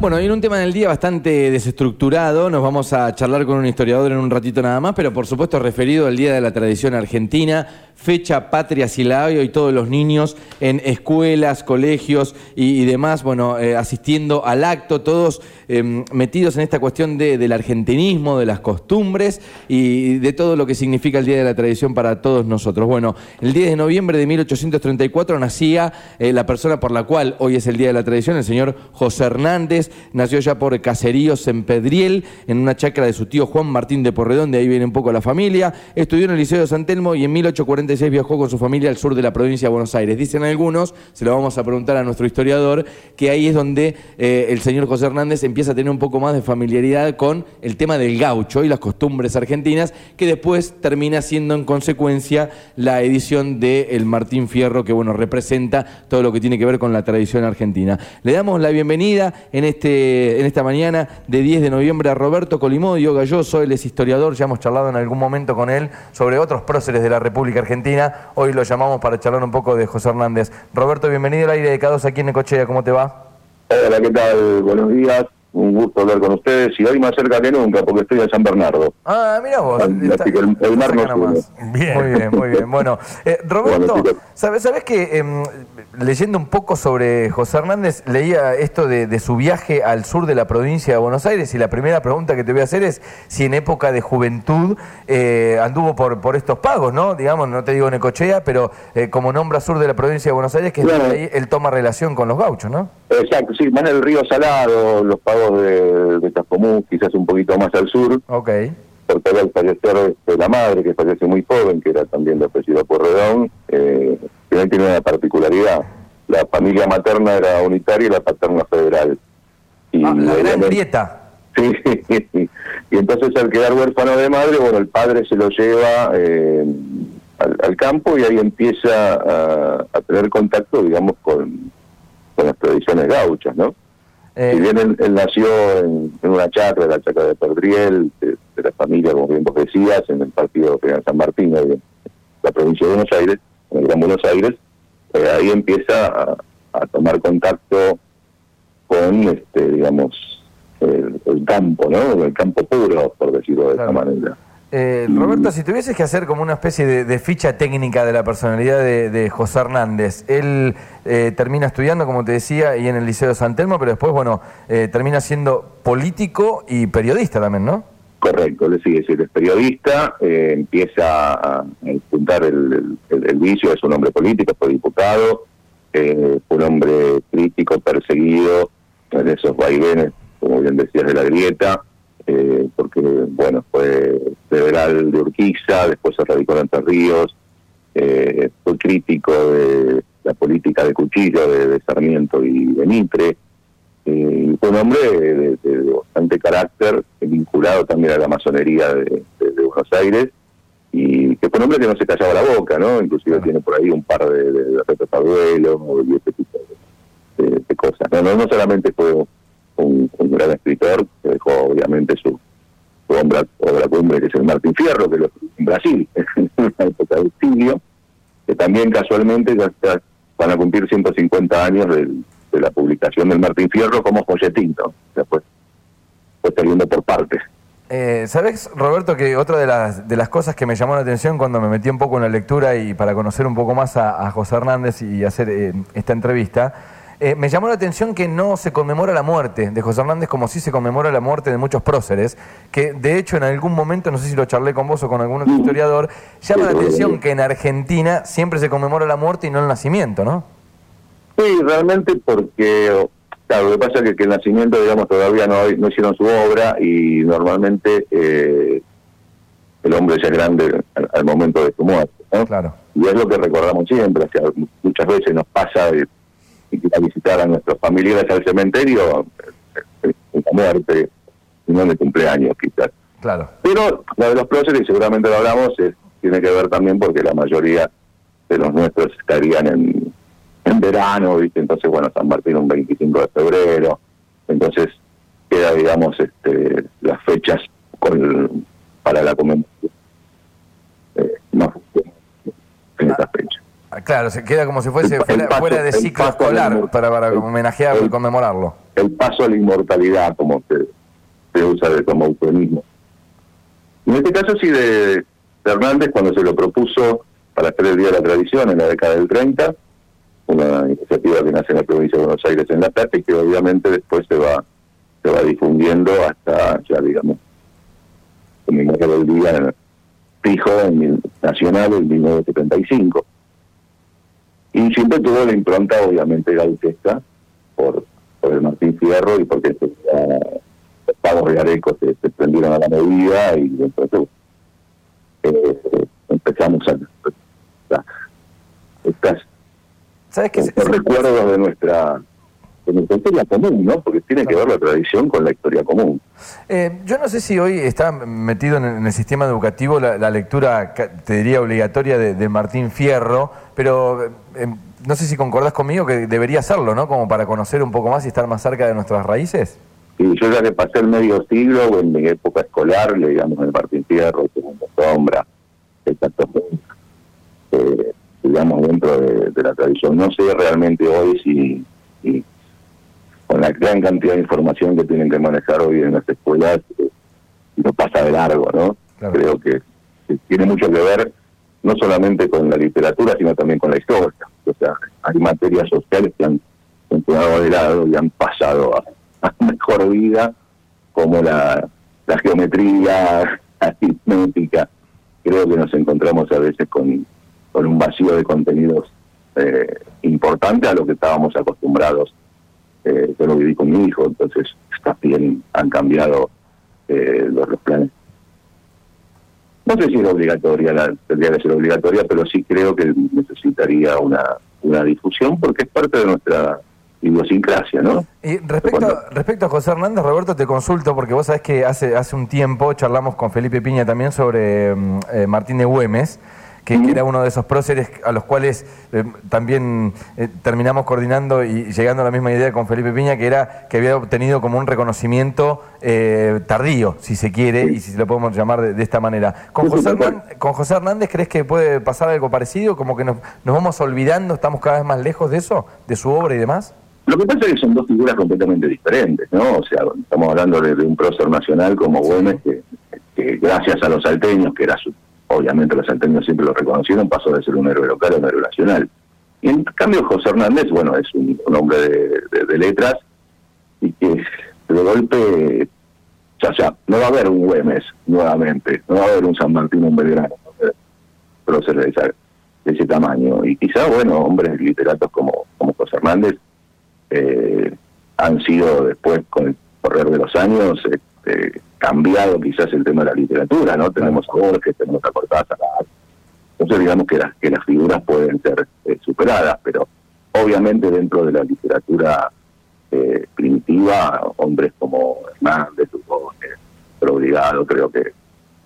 Bueno, hay un tema del día bastante desestructurado. Nos vamos a charlar con un historiador en un ratito nada más, pero por supuesto referido al Día de la Tradición Argentina, fecha patria Silabio y todos los niños en escuelas, colegios y, demás, bueno, eh, asistiendo al acto, todos em, metidos en esta cuestión del argentinismo, de las costumbres y de todo lo que significa el Día de la Tradición para todos nosotros. Bueno, el 10 de noviembre de 1834 nacía eh, la persona por la cual hoy es el Día de la Tradición, el señor José Hernández nació ya por Caseríos en Pedriel, en una chacra de su tío Juan Martín de Porredón, de ahí viene un poco la familia. Estudió en el Liceo de San Telmo y en 1846 viajó con su familia al sur de la provincia de Buenos Aires. Dicen algunos, se lo vamos a preguntar a nuestro historiador, que ahí es donde eh, el señor José Hernández empieza a tener un poco más de familiaridad con el tema del gaucho y las costumbres argentinas, que después termina siendo en consecuencia la edición de El Martín Fierro, que bueno, representa todo lo que tiene que ver con la tradición argentina. Le damos la bienvenida en este este, en esta mañana de 10 de noviembre a Roberto Colimodio Galloso, él es historiador, ya hemos charlado en algún momento con él sobre otros próceres de la República Argentina, hoy lo llamamos para charlar un poco de José Hernández. Roberto, bienvenido al aire de K2 aquí en Necochea, ¿cómo te va? Hola, ¿qué tal? Buenos días un gusto hablar con ustedes y hoy más cerca que nunca porque estoy en San Bernardo. Ah, mira vos. el, mar no Bien. Muy bien, muy bien. Bueno, eh, Roberto, ¿sabes, sabes que em, leyendo un poco sobre José Hernández, leía esto de, su viaje al sur de la provincia de Buenos Aires y la primera pregunta que te voy a hacer es si en época de juventud eh, anduvo por, por estos pagos, ¿no? Digamos, no te digo Necochea, pero eh, como nombra sur de la provincia de Buenos Aires, que ahí él toma relación con los gauchos, ¿no? Exacto, sí, más en el río Salado, los pagos de, de Chascomú, quizás un poquito más al sur. Ok. Porque al fallecer de la madre, que falleció muy joven, que era también de apellido Porredón, eh, tiene una particularidad. La familia materna era unitaria y la paterna federal. Y ah, la gran grieta. Sí, y entonces al quedar huérfano de madre, bueno, el padre se lo lleva eh, al, campo y ahí empieza a, a tener contacto, digamos, con, con las tradiciones gauchas, ¿no? Eh, si bien él, nació en, una chacra, la chacra de Perdriel, de, la familia, como bien vos decías, en el partido de San Martín, de la provincia de Buenos Aires, en el Gran Buenos Aires, eh, ahí empieza a, tomar contacto con, este digamos, el, campo, ¿no? El campo puro, por decirlo de esa manera. Eh, Roberto, si tuvieses que hacer como una especie de, ficha técnica de la personalidad de, José Hernández, él eh, termina estudiando, como te decía, y en el Liceo de San Telmo, pero después, bueno, eh, termina siendo político y periodista también, ¿no? Correcto, le sigue siendo periodista, empieza a, juntar el, vicio, es un hombre político, fue diputado, fue un hombre crítico, perseguido, en esos vaivenes, como bien decías, de la grieta eh, porque bueno fue federal de Urquiza, después se radicó en Entre Ríos, eh, fue crítico de la política de cuchillo de, Sarmiento y de Mitre, eh, fue un hombre de, bastante carácter, vinculado también a la masonería de, Buenos Aires, y que fue un hombre que no se callaba la boca, ¿no? Inclusive tiene por ahí un par de, de, de y ese tipo de, cosas. No, no, no solamente fue un, gran escritor dejó obviamente su, su obra, obra cumbre que es el Martín Fierro, que lo en Brasil, en una época de exilio, que también casualmente ya, van a cumplir 150 años de la publicación del Martín Fierro como folletín, ¿no? Después fue saliendo por partes. Eh, ¿Sabes, Roberto, que otra de las, de las cosas que me llamó la atención cuando me metí un poco en la lectura y para conocer un poco más a, José Hernández y hacer eh, esta entrevista, eh, me llamó la atención que no se conmemora la muerte de José Hernández como si se conmemora la muerte de muchos próceres, que de hecho en algún momento, no sé si lo charlé con vos o con algún otro historiador, llama la atención que en Argentina siempre se conmemora la muerte y no el nacimiento, ¿no? Sí, realmente porque, claro, lo que pasa es que, el nacimiento, digamos, todavía no, no hicieron su obra y normalmente eh, el hombre ya es grande al, momento de su muerte, ¿no? Claro. Y es lo que recordamos siempre, muchas veces nos pasa a visitar a nuestros familiares al cementerio, en la muerte, no el cumpleaños quizás. Claro. Pero lo de los próceres, seguramente lo hablamos, tiene que ver también porque la mayoría de los nuestros estarían en, en verano, ¿viste? Entonces, bueno, San Martín un 25 de febrero, entonces queda, digamos, este, las fechas con para la conmemoración. Eh, en esa fecha. Claro, se queda como si fuese El- fuera, paso- fuera de ciclo escolar para, para homenajear y conmemorarlo. El paso a la inmortalidad, como se, se usa de, como eufemismo. En este caso sí de, de Hernández cuando se lo propuso para hacer el Día de la Tradición en la década del 30, una iniciativa que nace en la provincia de Buenos Aires en La Plata y que obviamente después se va se va difundiendo hasta ya digamos conmemorar el día fijo en el nacional en 1975 y siempre tuvo la impronta obviamente gauchesca por, por el Martín Fierro y porque se- ah, los pagos de Areco se, se prendieron a la medida y entonces eh, eh, empezamos a, a- estas ¿Sabes qué? estos recuerdos de nuestra de nuestra historia común, ¿no? Porque tiene que ver la tradición con la historia común. Eh, yo no sé si hoy está metido en el, sistema educativo la, lectura, te diría, obligatoria de, Martín Fierro, pero eh, eh, no sé si concordás conmigo que debería hacerlo, ¿no? Como para conocer un poco más y estar más cerca de nuestras raíces. Yo ya que pasé el medio siglo, en mi época escolar, leíamos el Martín Fierro, Segundo Sombra, el eh, digamos, dentro de, la tradición. No sé realmente hoy si con la gran cantidad de información que tienen que manejar hoy en las escuelas, eh, no pasa de largo, ¿no? Claro. Creo que, que tiene mucho que ver no solamente con la literatura, sino también con la historia. O sea, hay materias sociales que han, han quedado de lado y han pasado a, a mejor vida, como la, la geometría, la aritmética. Creo que nos encontramos a veces con, con un vacío de contenidos eh, importante a lo que estábamos acostumbrados. Eh, yo lo viví con mi hijo, entonces también han cambiado eh, los, los planes no sé si es obligatoria, la, tendría que ser obligatoria, pero sí creo que necesitaría una, una difusión porque es parte de nuestra idiosincrasia, ¿no? Y respecto, Bueno. respecto a José Hernández, Roberto, te consulto, porque vos sabés que hace, hace un tiempo charlamos con Felipe Piña también sobre mm, eh, Martín de Güemes, que, era uno de esos próceres a los cuales eh, también eh, terminamos coordinando y llegando a la misma idea con Felipe Piña, que era que había obtenido como un reconocimiento eh, tardío, si se quiere, y si lo podemos llamar de, de esta manera. ¿Con Sí, José. Hernández, ¿Con José Hernández crees que puede pasar algo parecido? Como que nos, nos vamos olvidando, estamos cada vez más lejos de eso, de su obra y demás. Lo que pasa es que son dos figuras completamente diferentes, ¿no? O sea, estamos hablando de, de un prócer nacional como Güemes, que, que gracias a los salteños, que era su, obviamente los salteños siempre lo reconocieron, pasó de ser un héroe local a un héroe nacional. Y en cambio José Hernández, bueno, es un, hombre de, letras y que de golpe, ya, ya, no va a haber un Güemes nuevamente, no va a haber un San Martín, un Belgrano, haber próceres de, ese tamaño. Y quizá, bueno, hombres literatos como, como José Hernández eh, han sido después, con el correr de los años, este, cambiado quizás el tema de la literatura, ¿no? Tenemos a Borges, tenemos a Cortázar, entonces digamos que las, que las figuras pueden ser eh, superadas, pero obviamente dentro de la literatura eh, primitiva, hombres como Hernández, Obligado, creo que,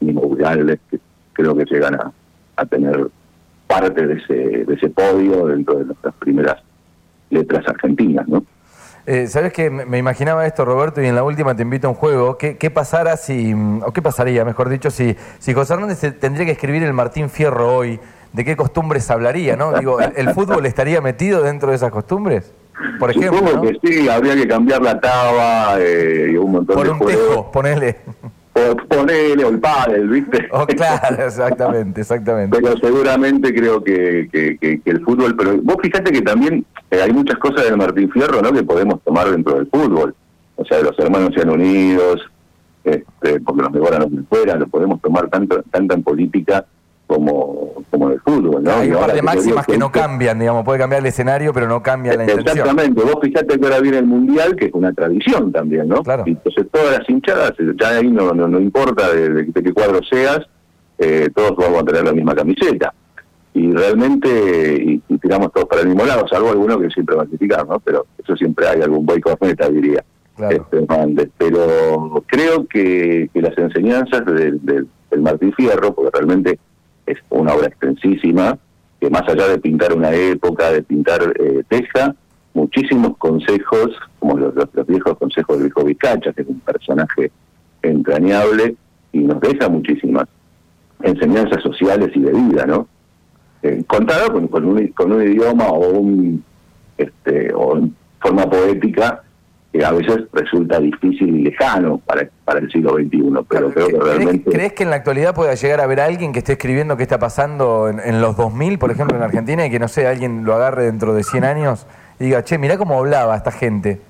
Inmobulables, que creo que llegan a, a tener parte de ese, de ese podio dentro de nuestras primeras letras argentinas, ¿no? Eh, ¿Sabes que me imaginaba esto, Roberto, y en la última te invito a un juego? ¿Qué, qué pasara si, o qué pasaría, mejor dicho, si, si José Hernández tendría que escribir el Martín Fierro hoy? ¿De qué costumbres hablaría, no? Digo, ¿el, el fútbol estaría metido dentro de esas costumbres? Por ejemplo, Supongo ¿no? que sí, habría que cambiar la taba eh, y un montón Por de un juegos. tejo, ponele. O ponele, o el pádel, ¿viste? Oh, claro, exactamente, exactamente. pero seguramente creo que, que, que- que el fútbol, pero vos fíjate que también eh, hay muchas cosas del Martín Fierro, ¿no? Que podemos tomar dentro del fútbol. O sea, los hermanos sean unidos, este, porque los mejoran no fuera, lo podemos tomar tanto tanto en política como, como en el fútbol, ¿no? Hay un par de máximas que no cambian, digamos, puede cambiar el escenario, pero no cambia la intención. Exactamente, vos fijate que ahora viene el Mundial, que es una tradición también, ¿no? Claro. Entonces todas las hinchadas, ya ahí no, no, no importa de, de- de qué cuadro seas, eh, todos vamos a tener la misma camiseta. Y realmente, y, y tiramos todos para el mismo lado, salvo alguno que siempre va a criticar, ¿no? Pero eso siempre hay, algún boy corneta, diría. Claro. Este, pero creo que, que las enseñanzas del, del, del Martín Fierro, porque realmente es una obra extensísima, que más allá de pintar una época, de pintar eh, Teja, muchísimos consejos, como los, los- viejos consejos del viejo Vizcacha, que es un personaje entrañable, y nos deja muchísimas enseñanzas sociales y de vida, ¿no? Eh, contada con, con, un, con un idioma o un este o en forma poética que a veces resulta difícil y lejano para, para el siglo XXI, pero creo que realmente... ¿Crees que en la actualidad pueda llegar a haber alguien que esté escribiendo qué está pasando en, en, los 2000, por ejemplo, en Argentina, y que no sé, alguien lo agarre dentro de 100 años y diga, che, mirá cómo hablaba esta gente?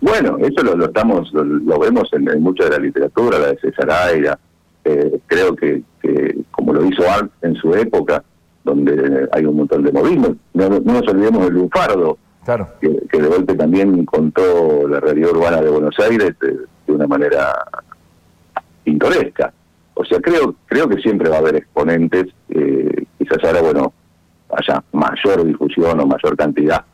Bueno, eso lo, lo estamos lo, vemos en, en, mucha de la literatura, la de César Aira, eh, creo que, que, como lo hizo Art en su época, donde hay un montón de movimientos. No, no nos olvidemos del Lunfardo, claro. que, que, de golpe también contó la realidad urbana de Buenos Aires de, una manera pintoresca. O sea, creo creo que siempre va a haber exponentes, eh, quizás ahora, bueno, haya mayor difusión o mayor cantidad.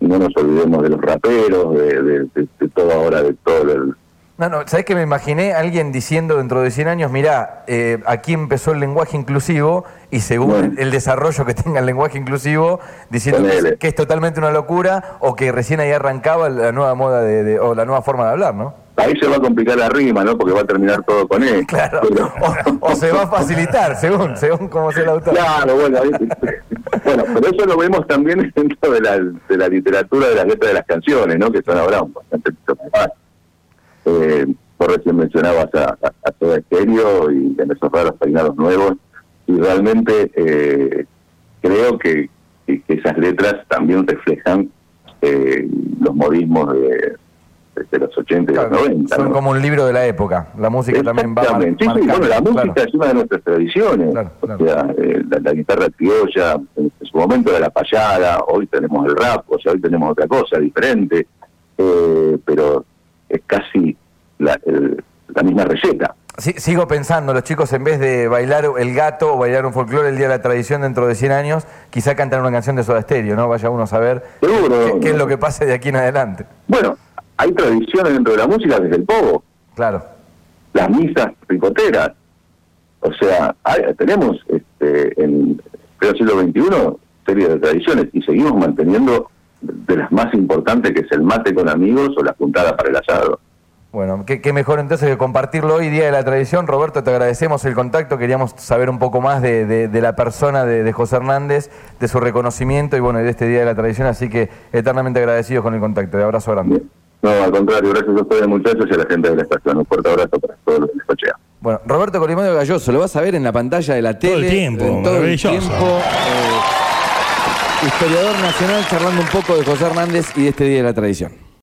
No nos olvidemos de los raperos, de, de, de todo ahora, de todo el, no, no, ¿sabés que me imaginé alguien diciendo dentro de 100 años, mirá, eh, aquí empezó el lenguaje inclusivo y según bueno. el desarrollo que tenga el lenguaje inclusivo, diciendo que, que, es totalmente una locura o que recién ahí arrancaba la nueva moda de, de, o la nueva forma de hablar, ¿no? Ahí se va a complicar la rima, ¿no? Porque va a terminar todo con él. Claro. Pero... O, o, se va a facilitar, según, según cómo sea el autor. Claro, bueno, ahí, bueno, pero eso lo vemos también dentro de la, de la literatura de las letras de las canciones, ¿no? Que son ahora eh, vos recién mencionabas a, a, a Soda Estéreo y en esos raros peinados nuevos, y realmente eh, creo que, esas letras también reflejan eh, los modismos de, de, los 80 y claro, los 90. Son ¿no? como un libro de la época, la música también va sí, sí, bueno, la música claro. es una de nuestras tradiciones, claro, o sea, eh, la, la, guitarra criolla, en, su momento era la payada, hoy tenemos el rap, o sea, hoy tenemos otra cosa diferente, eh, pero es casi la, el, la misma receta. Sí, sigo pensando, los chicos en vez de bailar el gato o bailar un folclore el Día de la Tradición dentro de 100 años, quizá cantan una canción de Soda Stereo, ¿no? Vaya uno a saber Seguro, qué, qué, es lo que pasa de aquí en adelante. Bueno, hay tradiciones dentro de la música desde el pogo. Claro. Las misas ricoteras. O sea, hay, tenemos este, en el siglo XXI serie de tradiciones y seguimos manteniendo de las más importantes que es el mate con amigos o la puntada para el asado. Bueno, qué, qué, mejor entonces que compartirlo hoy, Día de la Tradición. Roberto, te agradecemos el contacto, queríamos saber un poco más de, de, de la persona de, de, José Hernández, de su reconocimiento y bueno, de este Día de la Tradición, así que eternamente agradecidos con el contacto. De abrazo grande. Bien. No, al contrario, gracias a ustedes muchachos y a la gente de la estación. Un fuerte abrazo para todos los que escuchan. Bueno, Roberto Colimadio Galloso, lo vas a ver en la pantalla de la tele. Todo el tiempo, en todo el tiempo. Eh, historiador nacional charlando un poco de José Hernández y de este Día de la Tradición.